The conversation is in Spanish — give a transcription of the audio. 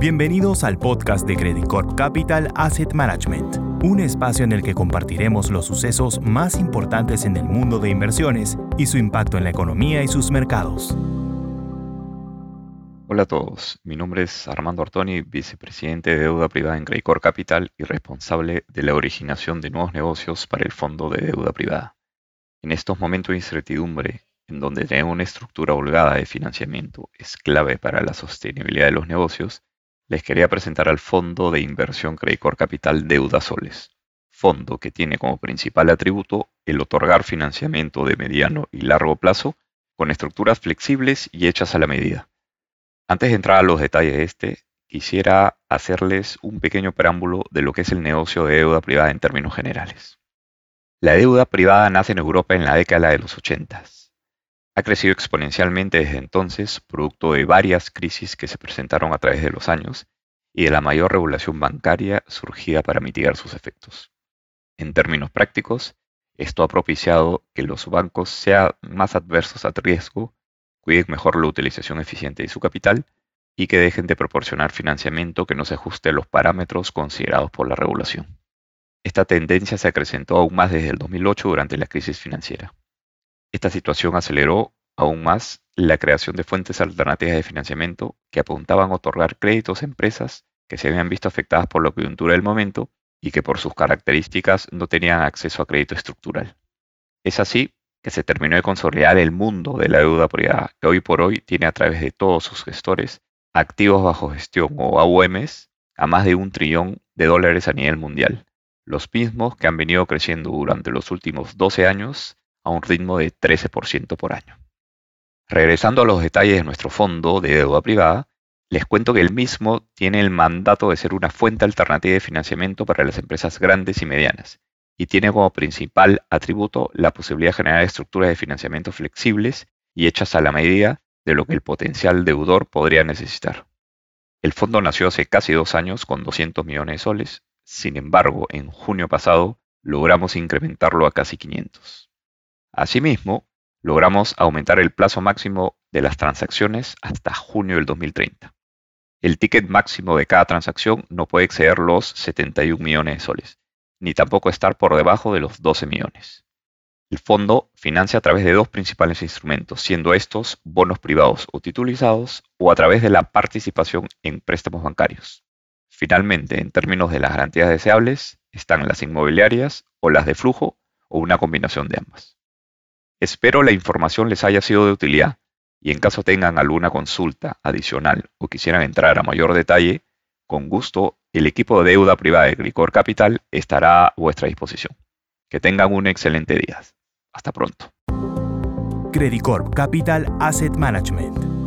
Bienvenidos al podcast de Credit Corp Capital Asset Management, un espacio en el que compartiremos los sucesos más importantes en el mundo de inversiones y su impacto en la economía y sus mercados. Hola a todos, mi nombre es Armando Artoni, vicepresidente de deuda privada en Credit Corp Capital y responsable de la originación de nuevos negocios para el fondo de deuda privada. En estos momentos de incertidumbre, en donde tener una estructura holgada de financiamiento es clave para la sostenibilidad de los negocios, les quería presentar al Fondo de Inversión Credicor Capital Deuda Soles, fondo que tiene como principal atributo el otorgar financiamiento de mediano y largo plazo con estructuras flexibles y hechas a la medida. Antes de entrar a los detalles de este, quisiera hacerles un pequeño preámbulo de lo que es el negocio de deuda privada en términos generales. La deuda privada nace en Europa en la década de los 80 ha crecido exponencialmente desde entonces, producto de varias crisis que se presentaron a través de los años y de la mayor regulación bancaria surgida para mitigar sus efectos. En términos prácticos, esto ha propiciado que los bancos sean más adversos al riesgo, cuiden mejor la utilización eficiente de su capital y que dejen de proporcionar financiamiento que no se ajuste a los parámetros considerados por la regulación. Esta tendencia se acrecentó aún más desde el 2008 durante la crisis financiera. Esta situación aceleró aún más la creación de fuentes alternativas de financiamiento que apuntaban a otorgar créditos a empresas que se habían visto afectadas por la coyuntura del momento y que por sus características no tenían acceso a crédito estructural. Es así que se terminó de consolidar el mundo de la deuda privada, que hoy por hoy tiene a través de todos sus gestores activos bajo gestión o AUMs a más de un trillón de dólares a nivel mundial, los mismos que han venido creciendo durante los últimos 12 años a un ritmo de 13% por año. Regresando a los detalles de nuestro fondo de deuda privada, les cuento que el mismo tiene el mandato de ser una fuente alternativa de financiamiento para las empresas grandes y medianas, y tiene como principal atributo la posibilidad de generar estructuras de financiamiento flexibles y hechas a la medida de lo que el potencial deudor podría necesitar. El fondo nació hace casi dos años con 200 millones de soles, sin embargo, en junio pasado logramos incrementarlo a casi 500. Asimismo, logramos aumentar el plazo máximo de las transacciones hasta junio del 2030. El ticket máximo de cada transacción no puede exceder los 71 millones de soles, ni tampoco estar por debajo de los 12 millones. El fondo financia a través de dos principales instrumentos, siendo estos bonos privados o titulizados o a través de la participación en préstamos bancarios. Finalmente, en términos de las garantías deseables, están las inmobiliarias o las de flujo o una combinación de ambas. Espero la información les haya sido de utilidad y en caso tengan alguna consulta adicional o quisieran entrar a mayor detalle, con gusto el equipo de deuda privada de Glicor Capital estará a vuestra disposición. Que tengan un excelente día. Hasta pronto. Capital Asset Management